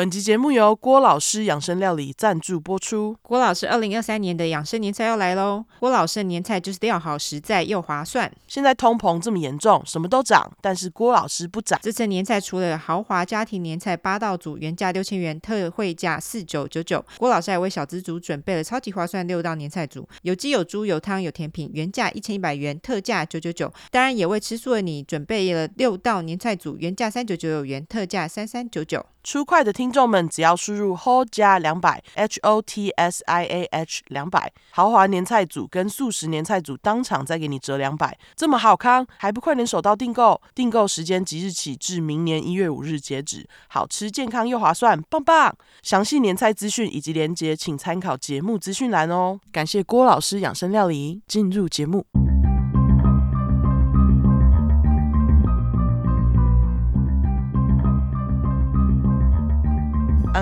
本集节目由郭老师养生料理赞助播出。郭老师二零二三年的养生年菜要来喽！郭老师的年菜就是料好、实在又划算。现在通膨这么严重，什么都涨，但是郭老师不涨。这次年菜除了豪华家庭年菜八道组，原价六千元，特惠价四九九九。郭老师还为小资族准备了超级划算六道年菜组，有鸡有猪有汤有甜品，原价一千一百元，特价九九九。当然也为吃素的你准备了六道年菜组，原价三九九九元，特价三三九九。出快的听众们，只要输入 HOT 加两百 H O T S I A H 两百，豪华年菜组跟素食年菜组当场再给你折两百，这么好康，还不快点手刀订购？订购时间即日起至明年一月五日截止，好吃健康又划算，棒棒！详细年菜资讯以及连结，请参考节目资讯栏哦。感谢郭老师养生料理，进入节目。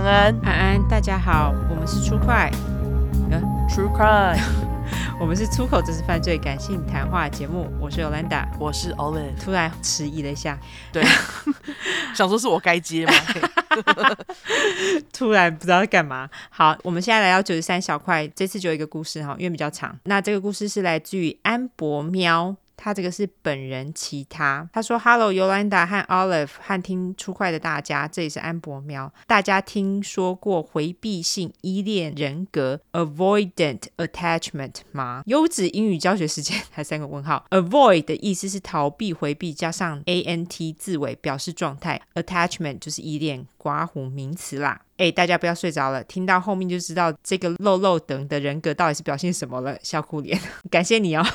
安。安，大家好，我们是出快，呃，True Crime，我们是出口这是犯罪感性谈话节目，我是 Yolanda，我是 Olive，突然迟疑了一下，对，想说是我该接吗？突然不知道在干嘛。好，我们现在来到九十三小块，这次就有一个故事哈，因为比较长，那这个故事是来自于安博喵。他这个是本人其他，他说：“Hello，尤兰达和 Olive 和听出快的大家，这里是安博喵。大家听说过回避性依恋人格 （Avoidant Attachment） 吗？优质英语教学时间，还三个问号。Avoid 的意思是逃避、回避，加上 ant 字尾表示状态，Attachment 就是依恋，刮胡名词啦。哎，大家不要睡着了，听到后面就知道这个漏漏等的人格到底是表现什么了。笑哭脸，感谢你哦。”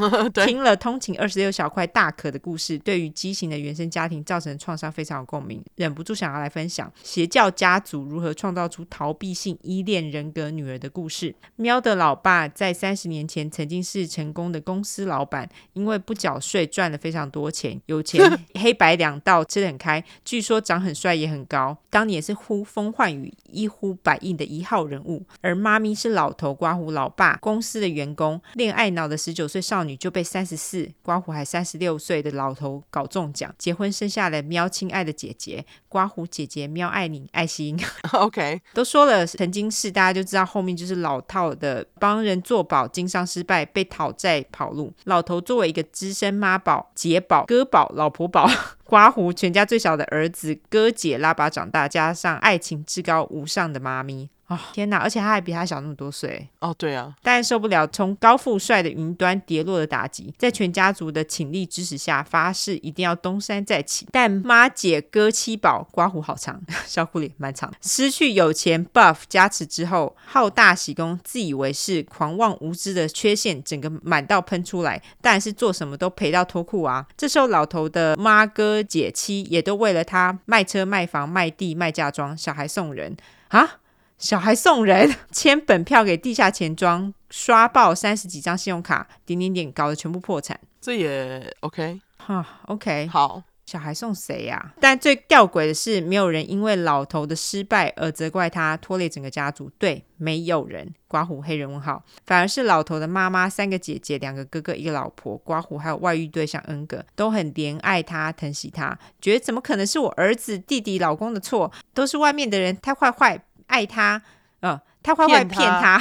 听了通勤二十六小块大可的故事，对于畸形的原生家庭造成创伤非常有共鸣，忍不住想要来分享邪教家族如何创造出逃避性依恋人格女儿的故事。喵的老爸在三十年前曾经是成功的公司老板，因为不缴税赚了非常多钱，有钱黑白两道吃得很开，据说长很帅也很高，当年是呼风唤雨、一呼百应的一号人物。而妈咪是老头刮胡老爸公司的员工，恋爱脑的十九岁少女。就被三十四刮胡还三十六岁的老头搞中奖，结婚生下了喵亲爱的姐姐刮胡姐姐喵爱你爱心。OK，都说了曾经是，大家就知道后面就是老套的帮人做保，经商失败被讨债跑路。老头作为一个资深妈宝、姐宝、哥宝、老婆宝，刮胡全家最小的儿子哥姐拉拔长大，加上爱情至高无上的妈咪。哦，天哪！而且他还比他小那么多岁。哦，对啊。但受不了从高富帅的云端跌落的打击，在全家族的倾力支持下，发誓一定要东山再起。但妈姐哥七宝刮胡好长，小裤脸蛮长。失去有钱 buff 加持之后，好大喜功，自以为是，狂妄无知的缺陷整个满到喷出来。但是做什么都赔到脱裤啊！这时候老头的妈哥姐妻也都为了他卖车卖房卖地卖嫁妆，小孩送人啊！小孩送人，签本票给地下钱庄，刷爆三十几张信用卡，点点点，搞得全部破产。这也 OK 哈，OK，好。小孩送谁呀、啊？但最吊诡的是，没有人因为老头的失败而责怪他，拖累整个家族。对，没有人。刮胡黑人问号，反而是老头的妈妈、三个姐姐、两个哥哥、一个老婆。刮胡还有外遇对象恩格，都很怜爱他、疼惜他，觉得怎么可能是我儿子、弟弟、老公的错？都是外面的人太坏坏。爱他，嗯、呃，他坏坏骗他，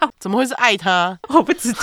他 怎么会是爱他？我不知道，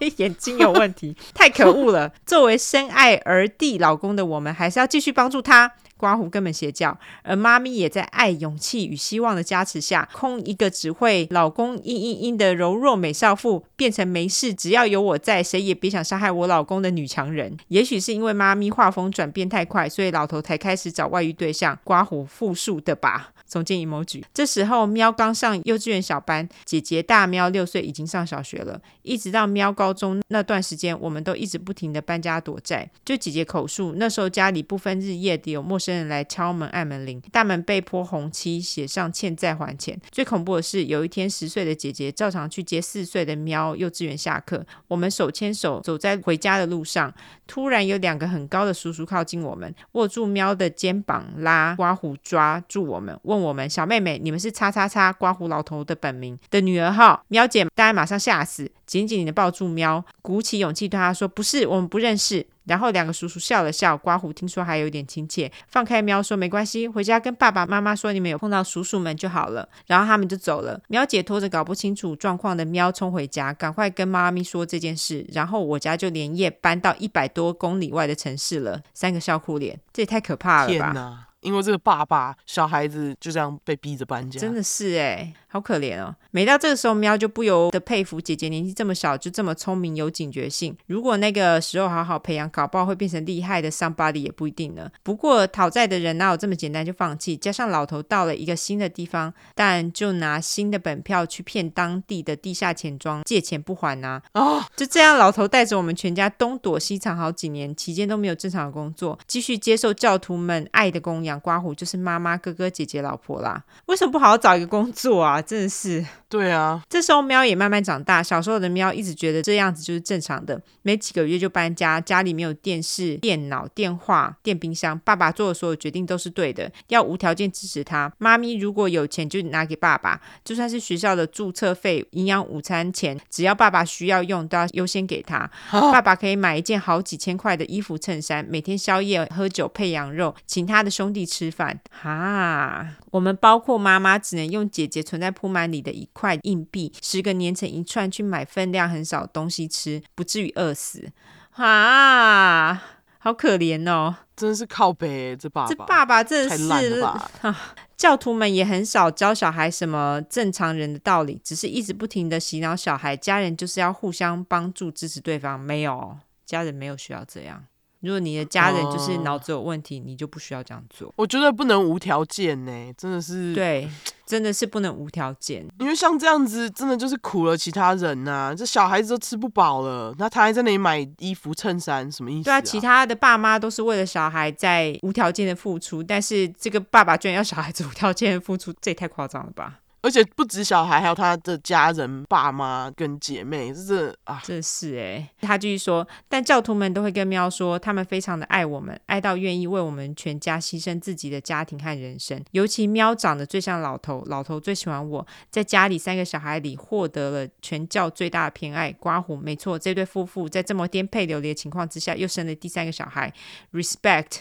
眼睛有问题，太可恶了。作为深爱儿弟老公的我们，还是要继续帮助他。刮胡根本邪教，而妈咪也在爱、勇气与希望的加持下，空一个只会老公嘤嘤嘤的柔弱美少妇，变成没事，只要有我在，谁也别想伤害我老公的女强人。也许是因为妈咪画风转变太快，所以老头才开始找外遇对象，刮胡复述的吧。总监 emoji。这时候喵刚上幼稚园小班，姐姐大喵六岁已经上小学了。一直到喵高中那段时间，我们都一直不停的搬家躲债。就姐姐口述，那时候家里不分日夜的有陌生人来敲门按门铃，大门被泼红漆，写上欠债还钱。最恐怖的是，有一天十岁的姐姐照常去接四岁的喵幼稚园下课，我们手牵手走在回家的路上，突然有两个很高的叔叔靠近我们，握住喵的肩膀拉刮胡抓住我们，问我们小妹妹，你们是叉叉叉刮胡老头的本名的女儿哈？喵姐，大家马上吓死，紧紧的抱住喵，鼓起勇气对她说：“不是，我们不认识。”然后两个叔叔笑了笑，刮胡听说还有点亲切，放开喵说没关系，回家跟爸爸妈妈说你们有碰到叔叔们就好了。然后他们就走了。喵姐拖着搞不清楚状况的喵冲回家，赶快跟妈咪说这件事。然后我家就连夜搬到一百多公里外的城市了。三个笑哭脸，这也太可怕了吧！因为这个爸爸，小孩子就这样被逼着搬家，真的是哎。好可怜哦！每到这个时候，喵就不由得佩服姐姐年纪这么小就这么聪明有警觉性。如果那个时候好好培养，搞不好会变成厉害的 somebody 也不一定呢。不过讨债的人哪有这么简单就放弃？加上老头到了一个新的地方，但就拿新的本票去骗当地的地下钱庄借钱不还呐、啊！哦，就这样，老头带着我们全家东躲西藏好几年，期间都没有正常的工作，继续接受教徒们爱的供养。刮胡就是妈妈、哥哥、姐姐、老婆啦。为什么不好好找一个工作啊？真的是，对啊。这时候喵也慢慢长大。小时候的喵一直觉得这样子就是正常的，没几个月就搬家，家里没有电视、电脑、电话、电冰箱。爸爸做的所有决定都是对的，要无条件支持他。妈咪如果有钱就拿给爸爸，就算是学校的注册费、营养午餐钱，只要爸爸需要用，都要优先给他。爸爸可以买一件好几千块的衣服、衬衫，每天宵夜喝酒配羊肉，请他的兄弟吃饭。哈，我们包括妈妈只能用姐姐存在铺满里的一块硬币，十个粘成一串去买分量很少的东西吃，不至于饿死。啊，好可怜哦！真的是靠北，这爸爸，这爸爸真的是太烂了吧。啊，教徒们也很少教小孩什么正常人的道理，只是一直不停的洗脑小孩，家人就是要互相帮助支持对方。没有，家人没有需要这样。如果你的家人就是脑子有问题，你就不需要这样做。我觉得不能无条件呢，真的是。对，真的是不能无条件。因为像这样子，真的就是苦了其他人呐。这小孩子都吃不饱了，那他还在那里买衣服、衬衫，什么意思？对啊，其他的爸妈都是为了小孩在无条件的付出，但是这个爸爸居然要小孩子无条件的付出，这也太夸张了吧？而且不止小孩，还有他的家人、爸妈跟姐妹，这是啊，这是哎。他继续说，但教徒们都会跟喵说，他们非常的爱我们，爱到愿意为我们全家牺牲自己的家庭和人生。尤其喵长得最像老头，老头最喜欢我，在家里三个小孩里获得了全教最大的偏爱。刮胡，没错，这对夫妇在这么颠沛流离的情况之下，又生了第三个小孩，respect，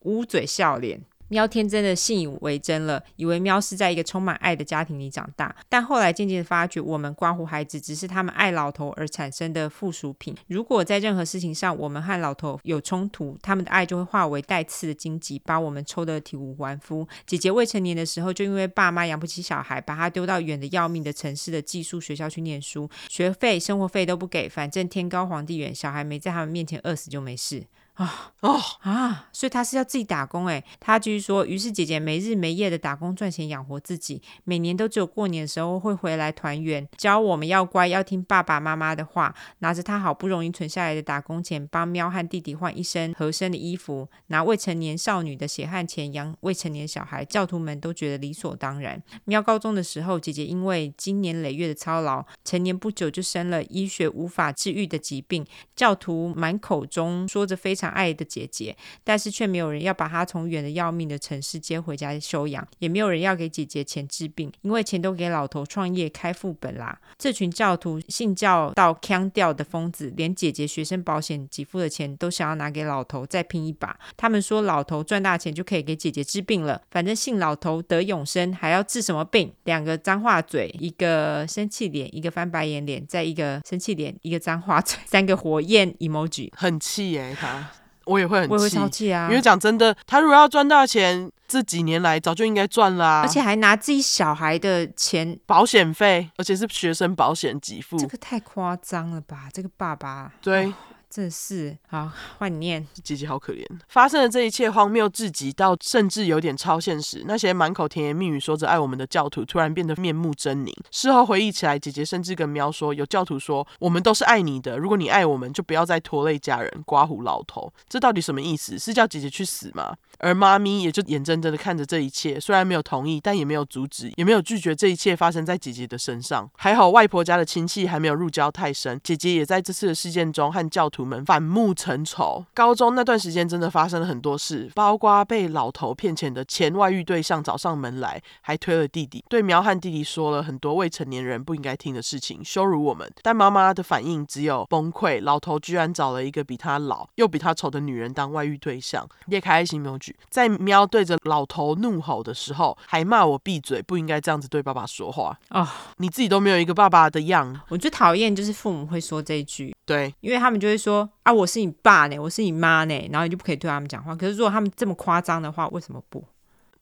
捂嘴笑脸。喵天真的信以为真了，以为喵是在一个充满爱的家庭里长大，但后来渐渐发觉，我们关乎孩子只是他们爱老头而产生的附属品。如果在任何事情上我们和老头有冲突，他们的爱就会化为带刺的荆棘，把我们抽得体无完肤。姐姐未成年的时候，就因为爸妈养不起小孩，把她丢到远的要命的城市的寄宿学校去念书，学费、生活费都不给，反正天高皇帝远，小孩没在他们面前饿死就没事。啊哦啊！所以他是要自己打工哎。他继续说，于是姐姐没日没夜的打工赚钱养活自己，每年都只有过年的时候会回来团圆，教我们要乖，要听爸爸妈妈的话。拿着他好不容易存下来的打工钱，帮喵和弟弟换一身合身的衣服，拿未成年少女的血汗钱养未成年小孩。教徒们都觉得理所当然。喵高中的时候，姐姐因为经年累月的操劳，成年不久就生了医学无法治愈的疾病。教徒满口中说着非常。爱的姐姐，但是却没有人要把她从远的要命的城市接回家休养，也没有人要给姐姐钱治病，因为钱都给老头创业开副本啦。这群教徒信教到腔调的疯子，连姐姐学生保险给付的钱都想要拿给老头再拼一把。他们说老头赚大钱就可以给姐姐治病了，反正信老头得永生，还要治什么病？两个脏话嘴，一个生气脸，一个翻白眼脸，再一个生气脸，一个脏话嘴，三个火焰 emoji，很气耶、他。我也会很气，我也会超气啊！因为讲真的，他如果要赚大钱，这几年来早就应该赚啦，而且还拿自己小孩的钱保险费，而且是学生保险给付，这个太夸张了吧？这个爸爸对。哦真是好，换念。姐姐好可怜，发生的这一切荒谬至极，到甚至有点超现实。那些满口甜言蜜语说着爱我们的教徒，突然变得面目狰狞。事后回忆起来，姐姐甚至跟喵说，有教徒说我们都是爱你的，如果你爱我们，就不要再拖累家人。刮胡老头，这到底什么意思？是叫姐姐去死吗？而妈咪也就眼睁睁的看着这一切，虽然没有同意，但也没有阻止，也没有拒绝这一切发生在姐姐的身上。还好外婆家的亲戚还没有入教太深，姐姐也在这次的事件中和教徒徒们反目成仇。高中那段时间真的发生了很多事，包括被老头骗钱的前外遇对象找上门来，还推了弟弟，对喵和弟弟说了很多未成年人不应该听的事情，羞辱我们。但妈妈的反应只有崩溃。老头居然找了一个比他老又比他丑的女人当外遇对象。裂开爱心没有举，在喵对着老头怒吼的时候，还骂我闭嘴，不应该这样子对爸爸说话。啊，你自己都没有一个爸爸的样。我最讨厌就是父母会说这一句，对，因为他们就会说啊，我是你爸呢，我是你妈呢，然后你就不可以对他们讲话。可是如果他们这么夸张的话，为什么不？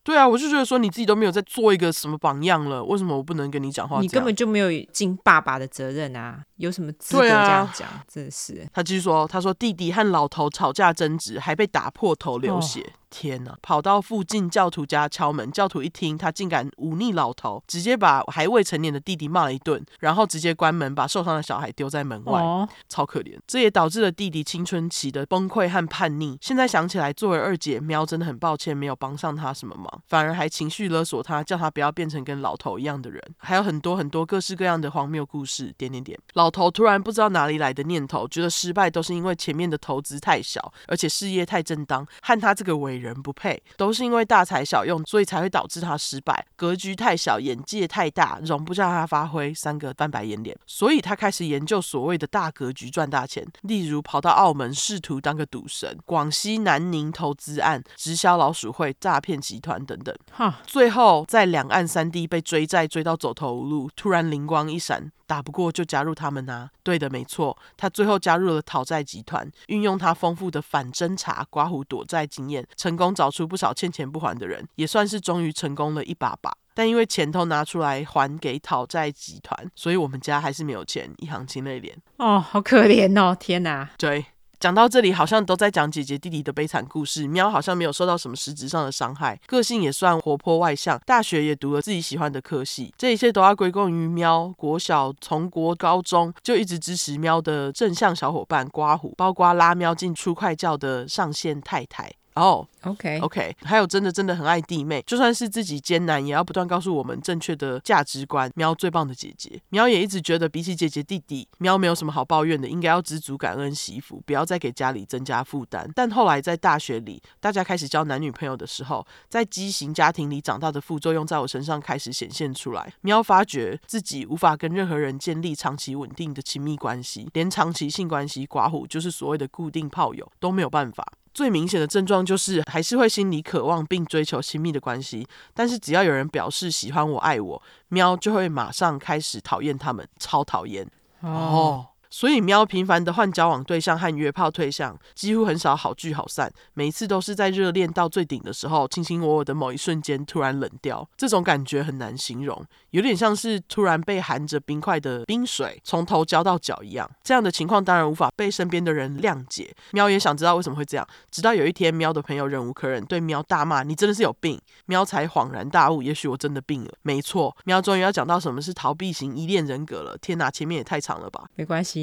对啊，我就觉得说你自己都没有在做一个什么榜样了，为什么我不能跟你讲话？你根本就没有尽爸爸的责任啊，有什么资格这样讲？啊、真的是。他继续说，他说弟弟和老头吵架争执，还被打破头流血。哦天呐！跑到附近教徒家敲门，教徒一听，他竟敢忤逆老头，直接把还未成年的弟弟骂了一顿，然后直接关门，把受伤的小孩丢在门外，哦、超可怜。这也导致了弟弟青春期的崩溃和叛逆。现在想起来，作为二姐，喵真的很抱歉，没有帮上他什么忙，反而还情绪勒索他，叫他不要变成跟老头一样的人。还有很多很多各式各样的荒谬故事。点点点。老头突然不知道哪里来的念头，觉得失败都是因为前面的投资太小，而且事业太正当，和他这个伟人不配。都是因为大材小用，所以才会导致他失败。格局太小，眼界太大，容不下他发挥。三个翻白眼脸，所以他开始研究所谓的大格局赚大钱，例如跑到澳门试图当个赌神，广西南宁投资案、直销老鼠会、诈骗集团等等。哈，最后在两岸三地被追债追到走投无路，突然灵光一闪。打不过就加入他们啊！对的，没错，他最后加入了讨债集团，运用他丰富的反侦查、刮胡躲债经验，成功找出不少欠钱不还的人，也算是终于成功了一把把。但因为钱都拿出来还给讨债集团，所以我们家还是没有钱，一行清泪脸。哦，好可怜哦！天哪，对。讲到这里，好像都在讲姐姐弟弟的悲惨故事。喵好像没有受到什么实质上的伤害，个性也算活泼外向，大学也读了自己喜欢的科系。这一切都要归功于喵。国小从国高中就一直支持喵的正向小伙伴刮胡，包括拉喵进初快教的上线太太。哦、oh，OK OK，还有真的真的很爱弟妹，就算是自己艰难，也要不断告诉我们正确的价值观。喵最棒的姐姐，喵也一直觉得比起姐姐弟弟，喵没有什么好抱怨的，应该要知足感恩惜福，不要再给家里增加负担。但后来在大学里，大家开始交男女朋友的时候，在畸形家庭里长大的副作用在我身上开始显现出来。喵发觉自己无法跟任何人建立长期稳定的亲密关系，连长期性关系寡妇就是所谓的固定炮友都没有办法。最明显的症状就是，还是会心里渴望并追求亲密的关系，但是只要有人表示喜欢我、爱我，喵就会马上开始讨厌他们，超讨厌哦。所以喵频繁的换交往对象和约炮对象，几乎很少好聚好散。每一次都是在热恋到最顶的时候，卿卿我我的某一瞬间突然冷掉，这种感觉很难形容，有点像是突然被含着冰块的冰水从头浇到脚一样。这样的情况当然无法被身边的人谅解。喵也想知道为什么会这样，直到有一天，喵的朋友忍无可忍，对喵大骂：“你真的是有病！”喵才恍然大悟，也许我真的病了。没错，喵终于要讲到什么是逃避型依恋人格了。天哪，前面也太长了吧？没关系。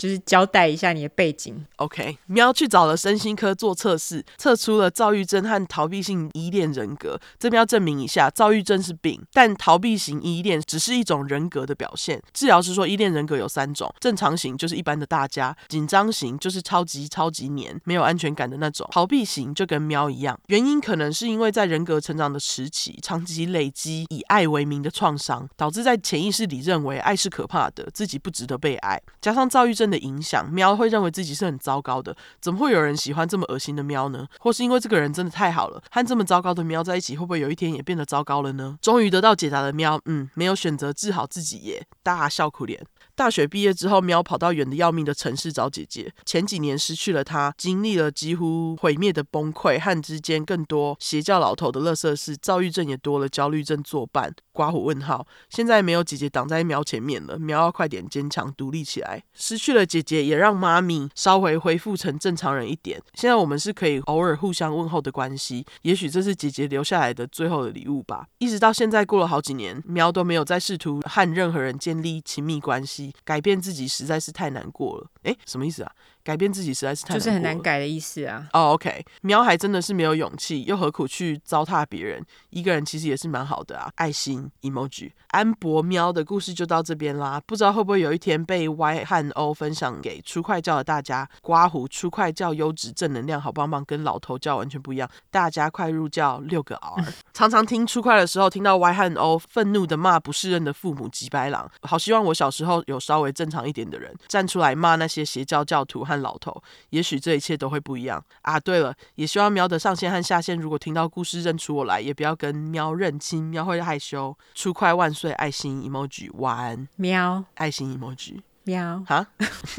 就是交代一下你的背景。OK，喵去找了身心科做测试，测出了躁郁症和逃避性依恋人格。这边要证明一下，躁郁症是病，但逃避型依恋只是一种人格的表现。治疗师说，依恋人格有三种：正常型就是一般的大家，紧张型就是超级超级黏，没有安全感的那种，逃避型就跟喵一样。原因可能是因为在人格成长的时期，长期累积以爱为名的创伤，导致在潜意识里认为爱是可怕的，自己不值得被爱，加上躁郁症的影响，喵会认为自己是很糟糕的。怎么会有人喜欢这么恶心的喵呢？或是因为这个人真的太好了，和这么糟糕的喵在一起，会不会有一天也变得糟糕了呢？终于得到解答的喵，嗯，没有选择治好自己耶，大笑苦脸。大学毕业之后，喵跑到远得要命的城市找姐姐。前几年失去了她，经历了几乎毁灭的崩溃，和之间更多邪教老头的乐色事，躁郁症也多了，焦虑症作伴。刮胡问号，现在没有姐姐挡在喵前面了，喵要快点坚强独立起来。失去了姐姐，也让妈咪稍微恢复成正常人一点。现在我们是可以偶尔互相问候的关系，也许这是姐姐留下来的最后的礼物吧。一直到现在过了好几年，喵都没有再试图和任何人建立亲密关系。改变自己实在是太难过了。诶，什么意思啊？改变自己实在是太就是很难改的意思啊。哦、oh,，OK，喵还真的是没有勇气，又何苦去糟蹋别人？一个人其实也是蛮好的啊。爱心 emoji，安博喵的故事就到这边啦。不知道会不会有一天被 Y 和 O 分享给出快教的大家？刮胡出快教优质正能量好棒棒，跟老头教完全不一样。大家快入教六个 R。常常听出快的时候，听到 Y 和 O 愤怒的骂不适任的父母吉白狼，好希望我小时候有稍微正常一点的人站出来骂那些邪教教徒和老头，也许这一切都会不一样啊！对了，也希望喵的上线和下线，如果听到故事认出我来，也不要跟喵认亲，喵会害羞。出快万岁，爱心 emoji，晚安，喵，爱心 emoji，喵，哈，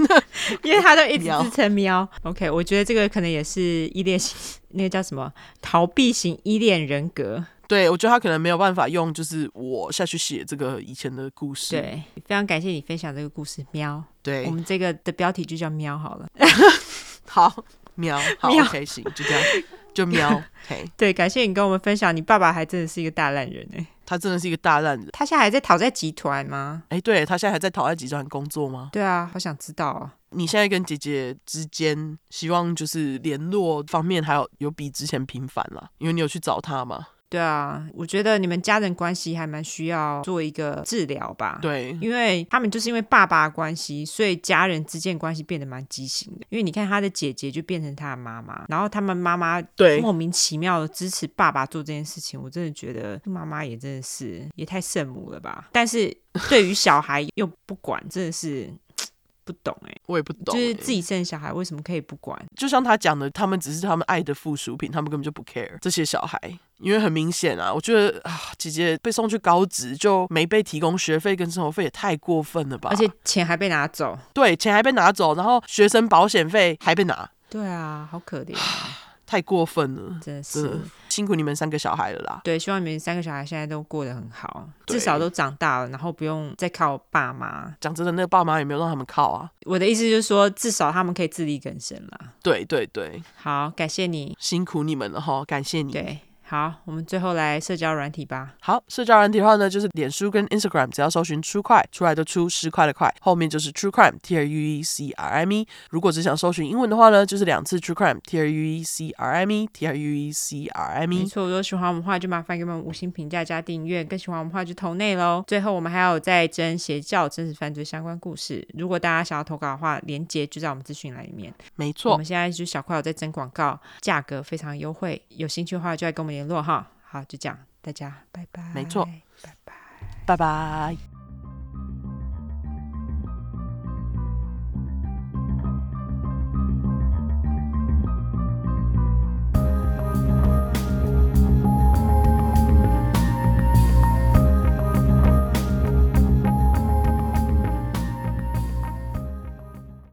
因为他都一直 自称喵。OK，我觉得这个可能也是依恋型，那个叫什么逃避型依恋人格。对，我觉得他可能没有办法用，就是我下去写这个以前的故事。对，非常感谢你分享这个故事，喵。对，我们这个的标题就叫喵好了。好，喵，好 喵，OK，行，就这样，就喵。嘿，对，感谢你跟我们分享，你爸爸还真的是一个大烂人哎，他真的是一个大烂人。他现在还在讨债集团吗？哎，对，他现在还在讨债集团工作吗？对啊，好想知道啊。你现在跟姐姐之间，希望就是联络方面还有有比之前频繁了，因为你有去找他吗？对啊，我觉得你们家人关系还蛮需要做一个治疗吧。对，因为他们就是因为爸爸的关系，所以家人之间关系变得蛮畸形的。因为你看他的姐姐就变成他的妈妈，然后他们妈妈对莫名其妙的支持爸爸做这件事情，我真的觉得妈妈也真的是也太圣母了吧。但是对于小孩又不管，真的是。不懂哎、欸，我也不懂、欸，就是自己生小孩为什么可以不管？就像他讲的，他们只是他们爱的附属品，他们根本就不 care 这些小孩，因为很明显啊，我觉得啊，姐姐被送去高职就没被提供学费跟生活费，也太过分了吧？而且钱还被拿走，对，钱还被拿走，然后学生保险费还被拿，对啊，好可怜、啊。太过分了，真的是辛苦你们三个小孩了啦。对，希望你们三个小孩现在都过得很好，至少都长大了，然后不用再靠爸妈。讲真的，那个爸妈也没有让他们靠啊。我的意思就是说，至少他们可以自力更生啦。对对对，好，感谢你，辛苦你们了哈，感谢你。对。好，我们最后来社交软体吧。好，社交软体的话呢，就是脸书跟 Instagram，只要搜寻 True Crime 出来的出十块的块，后面就是 True Crime T R U E C R I M E。如果只想搜寻英文的话呢，就是两次 True Crime T R U E C R I M E T R U E C R I M E。没错，如果喜欢我们的话，就麻烦给我们五星评价加订阅。更喜欢我们的话，就投内喽。最后，我们还有在征邪教真实犯罪相关故事。如果大家想要投稿的话，链接就在我们资讯栏里面。没错，我们现在就小块有在征广告，价格非常优惠，有兴趣的话就来跟我们联络哈。好，就这样，大家拜拜。没错，拜拜，拜拜。